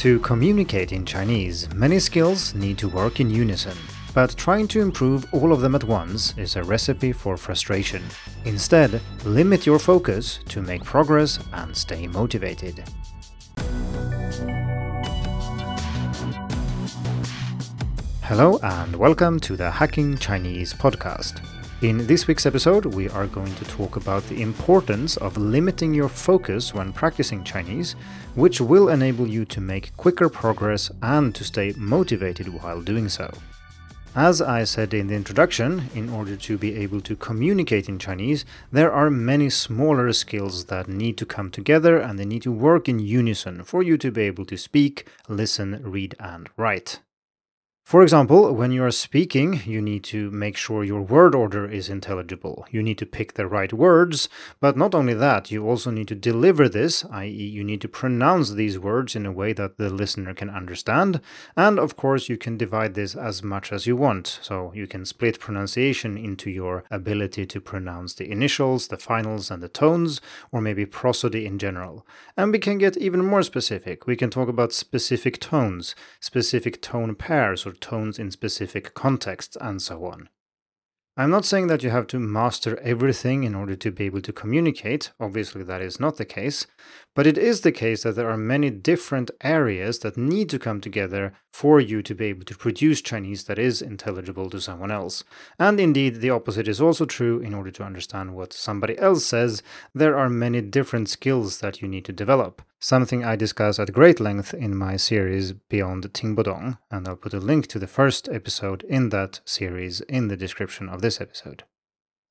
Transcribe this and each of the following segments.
To communicate in Chinese, many skills need to work in unison. But trying to improve all of them at once is a recipe for frustration. Instead, limit your focus to make progress and stay motivated. Hello and welcome to the Hacking Chinese podcast. In this week's episode, we are going to talk about the importance of limiting your focus when practicing Chinese, which will enable you to make quicker progress and to stay motivated while doing so. As I said in the introduction, in order to be able to communicate in Chinese, there are many smaller skills that need to come together and they need to work in unison for you to be able to speak, listen, read, and write. For example, when you are speaking, you need to make sure your word order is intelligible. You need to pick the right words, but not only that, you also need to deliver this, i.e., you need to pronounce these words in a way that the listener can understand. And of course, you can divide this as much as you want. So you can split pronunciation into your ability to pronounce the initials, the finals, and the tones, or maybe prosody in general. And we can get even more specific. We can talk about specific tones, specific tone pairs, or tones in specific contexts, and so on. I'm not saying that you have to master everything in order to be able to communicate, obviously, that is not the case, but it is the case that there are many different areas that need to come together for you to be able to produce Chinese that is intelligible to someone else. And indeed, the opposite is also true. In order to understand what somebody else says, there are many different skills that you need to develop. Something I discuss at great length in my series Beyond Tingbudong, and I'll put a link to the first episode in that series in the description of this episode.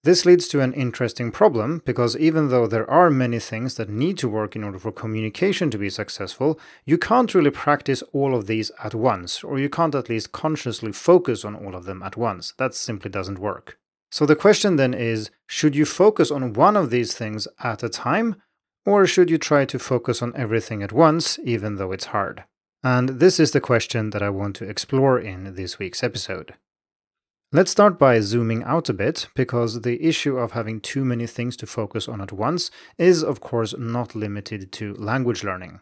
This leads to an interesting problem because even though there are many things that need to work in order for communication to be successful, you can't really practice all of these at once, or you can't at least consciously focus on all of them at once. That simply doesn't work. So the question then is should you focus on one of these things at a time, or should you try to focus on everything at once, even though it's hard? And this is the question that I want to explore in this week's episode. Let's start by zooming out a bit, because the issue of having too many things to focus on at once is, of course, not limited to language learning.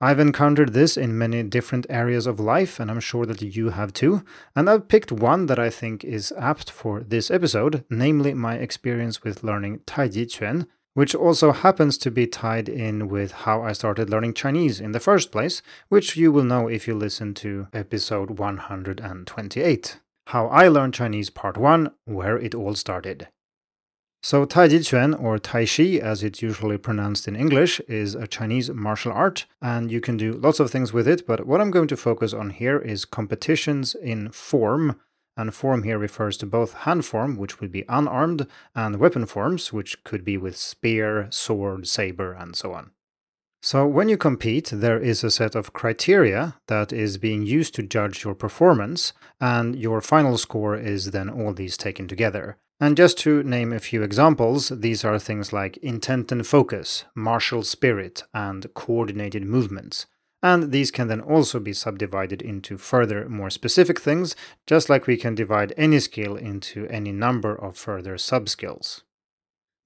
I've encountered this in many different areas of life, and I'm sure that you have too. And I've picked one that I think is apt for this episode, namely my experience with learning Taiji Quan, which also happens to be tied in with how I started learning Chinese in the first place, which you will know if you listen to episode 128. How I Learned Chinese Part 1, where it all started. So, Taiji Quan, or Tai Chi as it's usually pronounced in English, is a Chinese martial art, and you can do lots of things with it. But what I'm going to focus on here is competitions in form. And form here refers to both hand form, which would be unarmed, and weapon forms, which could be with spear, sword, saber, and so on. So, when you compete, there is a set of criteria that is being used to judge your performance, and your final score is then all these taken together. And just to name a few examples, these are things like intent and focus, martial spirit, and coordinated movements. And these can then also be subdivided into further, more specific things, just like we can divide any skill into any number of further subskills.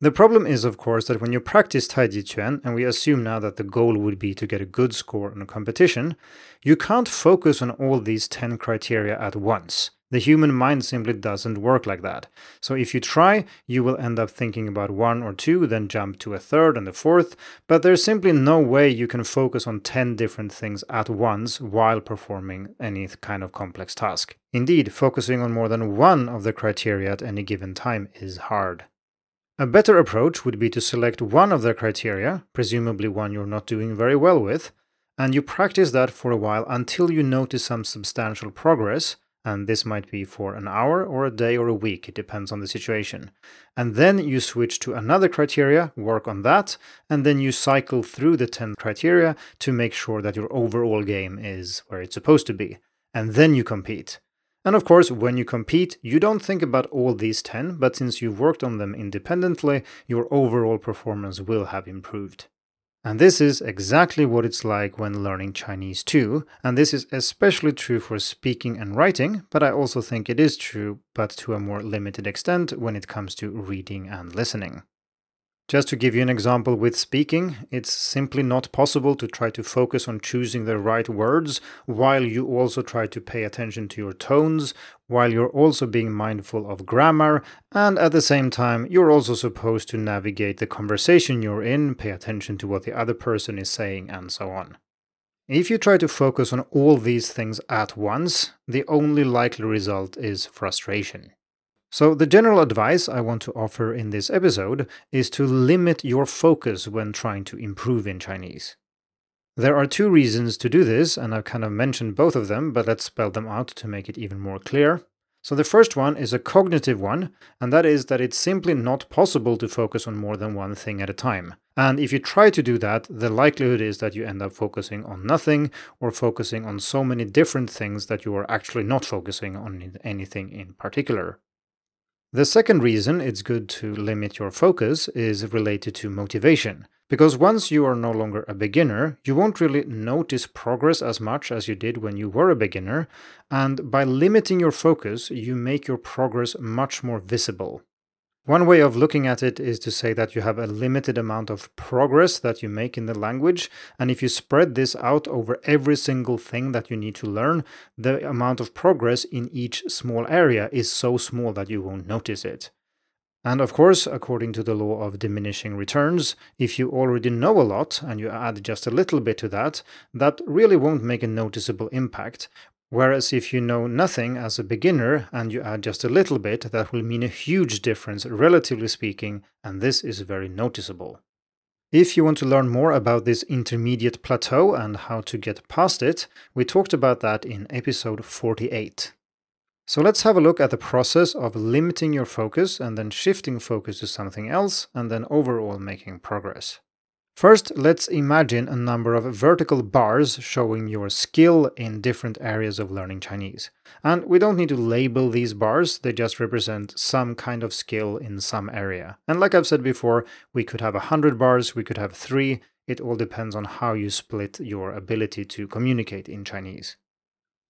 The problem is, of course, that when you practice Taiji Quan, and we assume now that the goal would be to get a good score in a competition, you can't focus on all these 10 criteria at once. The human mind simply doesn't work like that. So if you try, you will end up thinking about one or two, then jump to a third and a fourth, but there's simply no way you can focus on 10 different things at once while performing any kind of complex task. Indeed, focusing on more than one of the criteria at any given time is hard. A better approach would be to select one of the criteria, presumably one you're not doing very well with, and you practice that for a while until you notice some substantial progress, and this might be for an hour or a day or a week, it depends on the situation. And then you switch to another criteria, work on that, and then you cycle through the 10 criteria to make sure that your overall game is where it's supposed to be. And then you compete. And of course, when you compete, you don't think about all these 10, but since you've worked on them independently, your overall performance will have improved. And this is exactly what it's like when learning Chinese too, and this is especially true for speaking and writing, but I also think it is true, but to a more limited extent when it comes to reading and listening. Just to give you an example with speaking, it's simply not possible to try to focus on choosing the right words while you also try to pay attention to your tones, while you're also being mindful of grammar, and at the same time, you're also supposed to navigate the conversation you're in, pay attention to what the other person is saying, and so on. If you try to focus on all these things at once, the only likely result is frustration. So, the general advice I want to offer in this episode is to limit your focus when trying to improve in Chinese. There are two reasons to do this, and I've kind of mentioned both of them, but let's spell them out to make it even more clear. So, the first one is a cognitive one, and that is that it's simply not possible to focus on more than one thing at a time. And if you try to do that, the likelihood is that you end up focusing on nothing or focusing on so many different things that you are actually not focusing on anything in particular. The second reason it's good to limit your focus is related to motivation. Because once you are no longer a beginner, you won't really notice progress as much as you did when you were a beginner, and by limiting your focus, you make your progress much more visible. One way of looking at it is to say that you have a limited amount of progress that you make in the language, and if you spread this out over every single thing that you need to learn, the amount of progress in each small area is so small that you won't notice it. And of course, according to the law of diminishing returns, if you already know a lot and you add just a little bit to that, that really won't make a noticeable impact. Whereas if you know nothing as a beginner and you add just a little bit, that will mean a huge difference, relatively speaking, and this is very noticeable. If you want to learn more about this intermediate plateau and how to get past it, we talked about that in episode 48. So let's have a look at the process of limiting your focus and then shifting focus to something else and then overall making progress. First, let's imagine a number of vertical bars showing your skill in different areas of learning Chinese. And we don't need to label these bars, they just represent some kind of skill in some area. And like I've said before, we could have 100 bars, we could have 3, it all depends on how you split your ability to communicate in Chinese.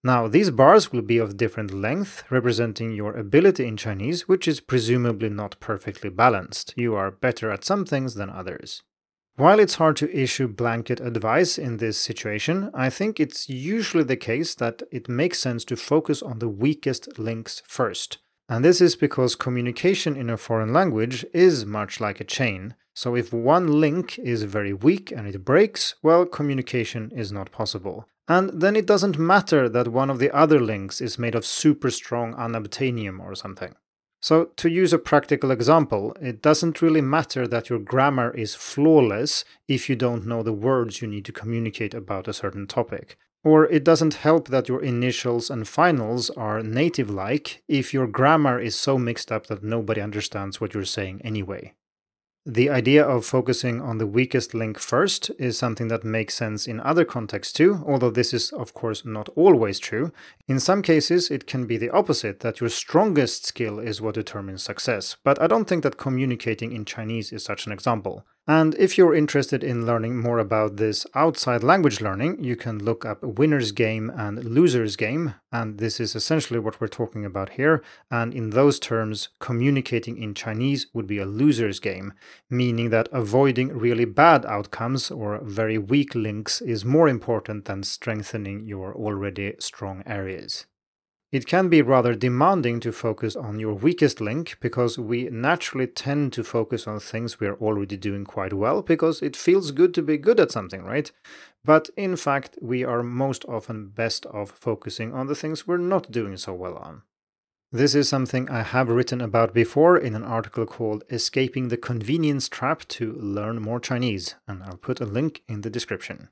Now, these bars will be of different length, representing your ability in Chinese, which is presumably not perfectly balanced. You are better at some things than others. While it's hard to issue blanket advice in this situation, I think it's usually the case that it makes sense to focus on the weakest links first. And this is because communication in a foreign language is much like a chain. So if one link is very weak and it breaks, well, communication is not possible. And then it doesn't matter that one of the other links is made of super strong unobtainium or something. So, to use a practical example, it doesn't really matter that your grammar is flawless if you don't know the words you need to communicate about a certain topic. Or it doesn't help that your initials and finals are native like if your grammar is so mixed up that nobody understands what you're saying anyway. The idea of focusing on the weakest link first is something that makes sense in other contexts too, although this is, of course, not always true. In some cases, it can be the opposite, that your strongest skill is what determines success, but I don't think that communicating in Chinese is such an example. And if you're interested in learning more about this outside language learning, you can look up Winner's Game and Loser's Game. And this is essentially what we're talking about here. And in those terms, communicating in Chinese would be a loser's game, meaning that avoiding really bad outcomes or very weak links is more important than strengthening your already strong areas. It can be rather demanding to focus on your weakest link because we naturally tend to focus on things we are already doing quite well because it feels good to be good at something, right? But in fact, we are most often best off focusing on the things we're not doing so well on. This is something I have written about before in an article called Escaping the Convenience Trap to Learn More Chinese, and I'll put a link in the description.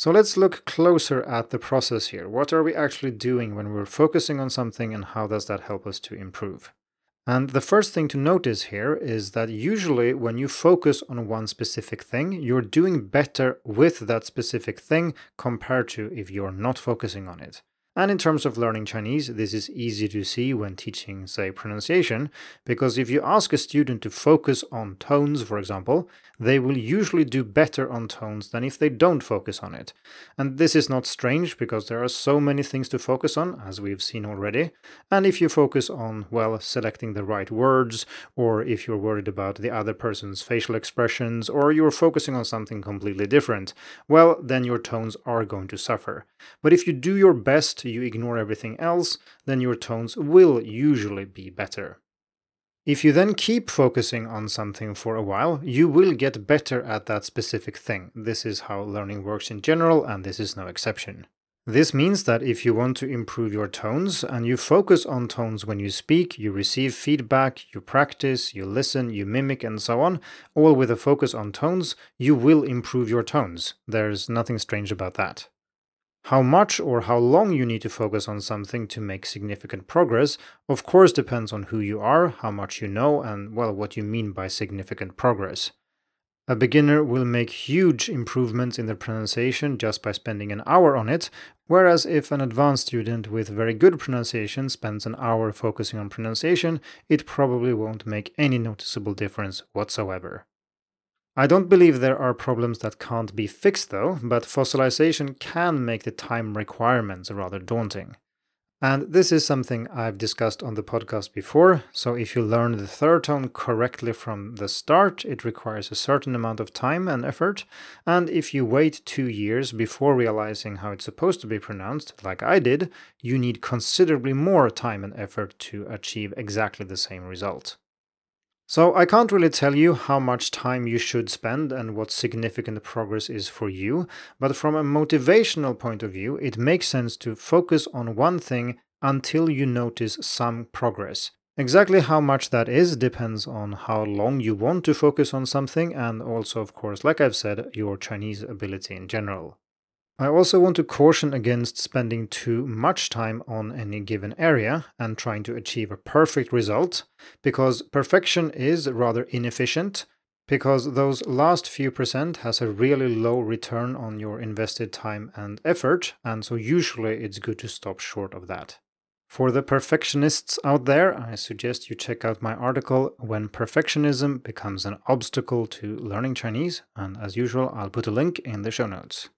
So let's look closer at the process here. What are we actually doing when we're focusing on something and how does that help us to improve? And the first thing to notice here is that usually when you focus on one specific thing, you're doing better with that specific thing compared to if you're not focusing on it. And in terms of learning Chinese, this is easy to see when teaching, say, pronunciation, because if you ask a student to focus on tones, for example, they will usually do better on tones than if they don't focus on it. And this is not strange because there are so many things to focus on, as we've seen already. And if you focus on, well, selecting the right words, or if you're worried about the other person's facial expressions, or you're focusing on something completely different, well, then your tones are going to suffer. But if you do your best, you ignore everything else, then your tones will usually be better. If you then keep focusing on something for a while, you will get better at that specific thing. This is how learning works in general, and this is no exception. This means that if you want to improve your tones and you focus on tones when you speak, you receive feedback, you practice, you listen, you mimic, and so on, all with a focus on tones, you will improve your tones. There's nothing strange about that. How much or how long you need to focus on something to make significant progress, of course, depends on who you are, how much you know, and, well, what you mean by significant progress. A beginner will make huge improvements in their pronunciation just by spending an hour on it, whereas if an advanced student with very good pronunciation spends an hour focusing on pronunciation, it probably won't make any noticeable difference whatsoever. I don't believe there are problems that can't be fixed though, but fossilization can make the time requirements rather daunting. And this is something I've discussed on the podcast before. So, if you learn the third tone correctly from the start, it requires a certain amount of time and effort. And if you wait two years before realizing how it's supposed to be pronounced, like I did, you need considerably more time and effort to achieve exactly the same result. So I can't really tell you how much time you should spend and what significant progress is for you, but from a motivational point of view, it makes sense to focus on one thing until you notice some progress. Exactly how much that is depends on how long you want to focus on something and also, of course, like I've said, your Chinese ability in general. I also want to caution against spending too much time on any given area and trying to achieve a perfect result, because perfection is rather inefficient, because those last few percent has a really low return on your invested time and effort, and so usually it's good to stop short of that. For the perfectionists out there, I suggest you check out my article When Perfectionism Becomes an Obstacle to Learning Chinese, and as usual, I'll put a link in the show notes.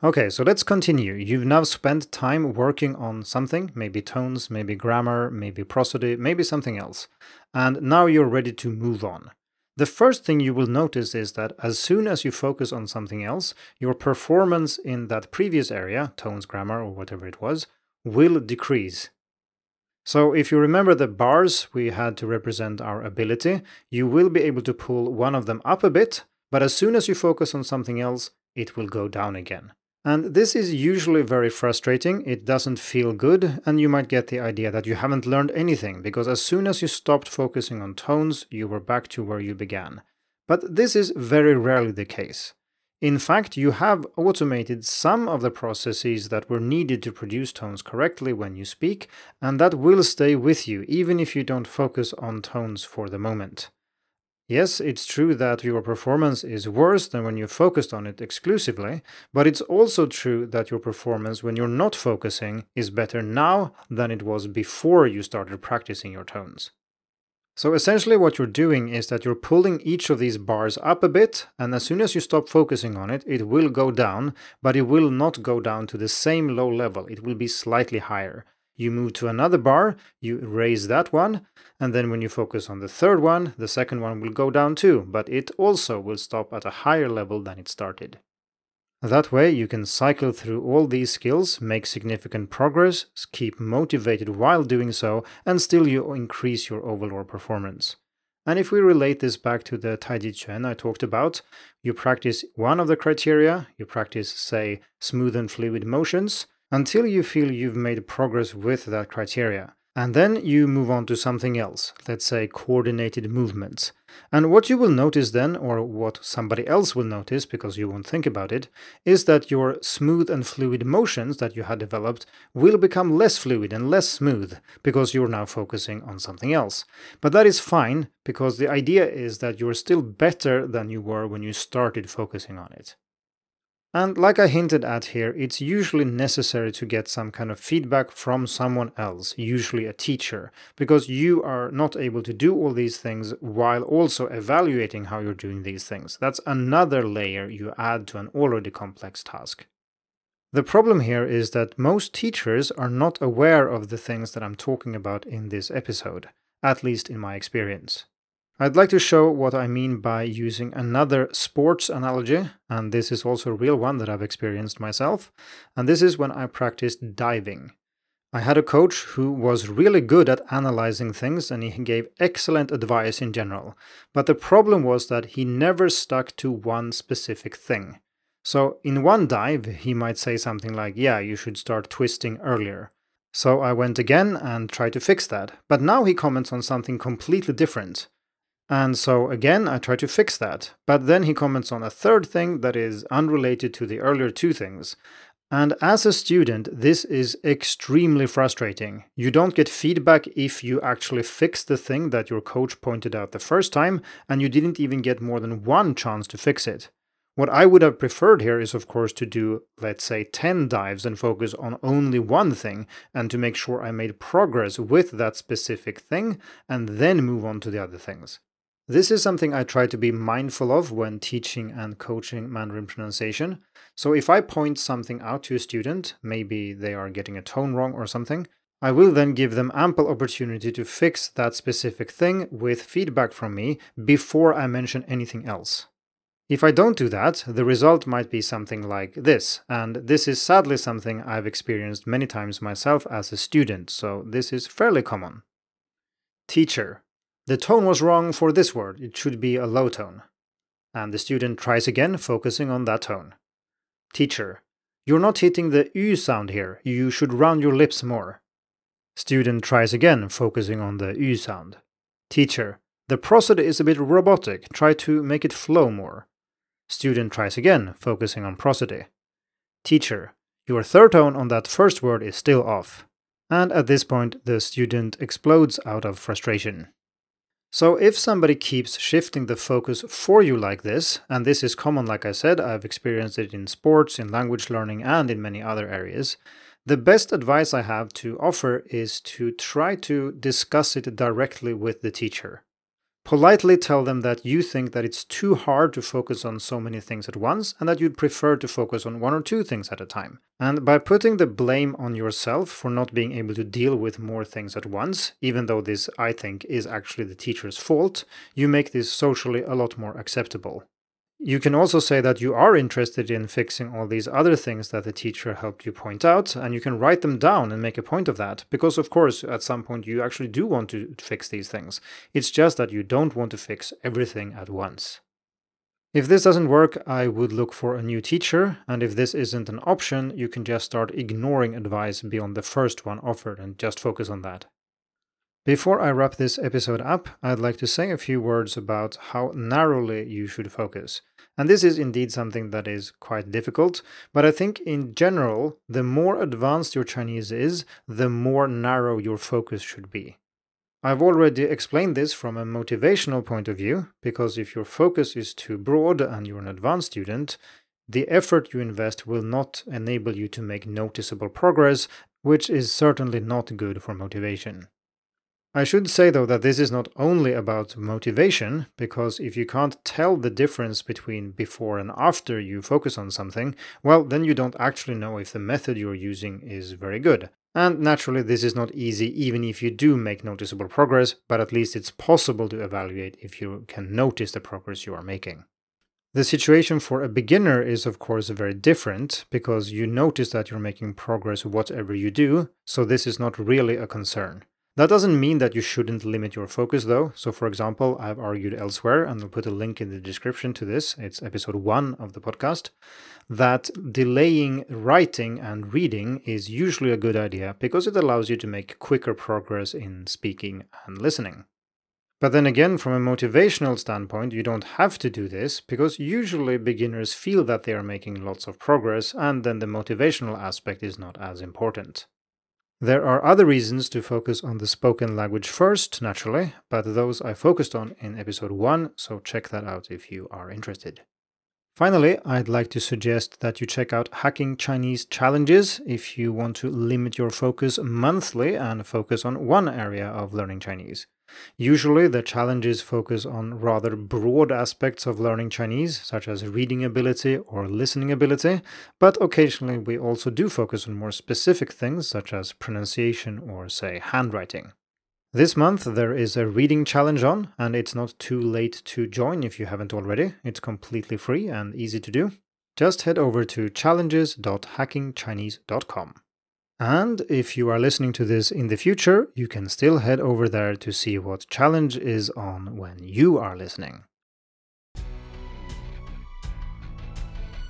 Okay, so let's continue. You've now spent time working on something, maybe tones, maybe grammar, maybe prosody, maybe something else. And now you're ready to move on. The first thing you will notice is that as soon as you focus on something else, your performance in that previous area, tones, grammar, or whatever it was, will decrease. So, if you remember the bars we had to represent our ability, you will be able to pull one of them up a bit, but as soon as you focus on something else, it will go down again. And this is usually very frustrating, it doesn't feel good, and you might get the idea that you haven't learned anything, because as soon as you stopped focusing on tones, you were back to where you began. But this is very rarely the case. In fact, you have automated some of the processes that were needed to produce tones correctly when you speak, and that will stay with you even if you don't focus on tones for the moment. Yes, it's true that your performance is worse than when you focused on it exclusively, but it's also true that your performance when you're not focusing is better now than it was before you started practicing your tones. So essentially, what you're doing is that you're pulling each of these bars up a bit, and as soon as you stop focusing on it, it will go down, but it will not go down to the same low level, it will be slightly higher you move to another bar, you raise that one, and then when you focus on the third one, the second one will go down too, but it also will stop at a higher level than it started. That way, you can cycle through all these skills, make significant progress, keep motivated while doing so, and still you increase your overall performance. And if we relate this back to the Taiji Quan I talked about, you practice one of the criteria, you practice, say, smooth and fluid motions, until you feel you've made progress with that criteria. And then you move on to something else, let's say coordinated movements. And what you will notice then, or what somebody else will notice because you won't think about it, is that your smooth and fluid motions that you had developed will become less fluid and less smooth because you're now focusing on something else. But that is fine because the idea is that you're still better than you were when you started focusing on it. And like I hinted at here, it's usually necessary to get some kind of feedback from someone else, usually a teacher, because you are not able to do all these things while also evaluating how you're doing these things. That's another layer you add to an already complex task. The problem here is that most teachers are not aware of the things that I'm talking about in this episode, at least in my experience. I'd like to show what I mean by using another sports analogy, and this is also a real one that I've experienced myself, and this is when I practiced diving. I had a coach who was really good at analyzing things and he gave excellent advice in general, but the problem was that he never stuck to one specific thing. So, in one dive, he might say something like, Yeah, you should start twisting earlier. So I went again and tried to fix that, but now he comments on something completely different. And so again, I try to fix that. But then he comments on a third thing that is unrelated to the earlier two things. And as a student, this is extremely frustrating. You don't get feedback if you actually fix the thing that your coach pointed out the first time, and you didn't even get more than one chance to fix it. What I would have preferred here is, of course, to do, let's say, 10 dives and focus on only one thing, and to make sure I made progress with that specific thing, and then move on to the other things. This is something I try to be mindful of when teaching and coaching Mandarin pronunciation. So if I point something out to a student, maybe they are getting a tone wrong or something, I will then give them ample opportunity to fix that specific thing with feedback from me before I mention anything else. If I don't do that, the result might be something like this, and this is sadly something I've experienced many times myself as a student, so this is fairly common. Teacher, the tone was wrong for this word, it should be a low tone. And the student tries again, focusing on that tone. Teacher, you're not hitting the U sound here, you should round your lips more. Student tries again, focusing on the U sound. Teacher, the prosody is a bit robotic, try to make it flow more. Student tries again, focusing on prosody. Teacher, your third tone on that first word is still off. And at this point, the student explodes out of frustration. So if somebody keeps shifting the focus for you like this, and this is common like I said, I've experienced it in sports, in language learning, and in many other areas, the best advice I have to offer is to try to discuss it directly with the teacher politely tell them that you think that it's too hard to focus on so many things at once and that you'd prefer to focus on one or two things at a time. And by putting the blame on yourself for not being able to deal with more things at once, even though this, I think, is actually the teacher's fault, you make this socially a lot more acceptable. You can also say that you are interested in fixing all these other things that the teacher helped you point out, and you can write them down and make a point of that, because of course, at some point, you actually do want to fix these things. It's just that you don't want to fix everything at once. If this doesn't work, I would look for a new teacher, and if this isn't an option, you can just start ignoring advice beyond the first one offered and just focus on that. Before I wrap this episode up, I'd like to say a few words about how narrowly you should focus. And this is indeed something that is quite difficult, but I think in general, the more advanced your Chinese is, the more narrow your focus should be. I've already explained this from a motivational point of view, because if your focus is too broad and you're an advanced student, the effort you invest will not enable you to make noticeable progress, which is certainly not good for motivation. I should say though that this is not only about motivation, because if you can't tell the difference between before and after you focus on something, well, then you don't actually know if the method you're using is very good. And naturally, this is not easy even if you do make noticeable progress, but at least it's possible to evaluate if you can notice the progress you are making. The situation for a beginner is, of course, very different because you notice that you're making progress whatever you do, so this is not really a concern. That doesn't mean that you shouldn't limit your focus though. So for example, I've argued elsewhere, and I'll put a link in the description to this, it's episode one of the podcast, that delaying writing and reading is usually a good idea because it allows you to make quicker progress in speaking and listening. But then again, from a motivational standpoint, you don't have to do this because usually beginners feel that they are making lots of progress and then the motivational aspect is not as important. There are other reasons to focus on the spoken language first, naturally, but those I focused on in episode 1, so check that out if you are interested. Finally, I'd like to suggest that you check out Hacking Chinese Challenges if you want to limit your focus monthly and focus on one area of learning Chinese. Usually, the challenges focus on rather broad aspects of learning Chinese, such as reading ability or listening ability, but occasionally we also do focus on more specific things, such as pronunciation or, say, handwriting. This month there is a reading challenge on, and it's not too late to join if you haven't already. It's completely free and easy to do. Just head over to challenges.hackingchinese.com. And if you are listening to this in the future, you can still head over there to see what challenge is on when you are listening.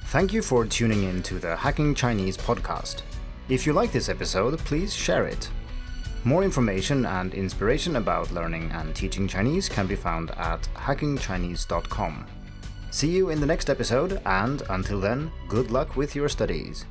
Thank you for tuning in to the Hacking Chinese podcast. If you like this episode, please share it more information and inspiration about learning and teaching Chinese can be found at hackingchinese.com. See you in the next episode, and until then, good luck with your studies.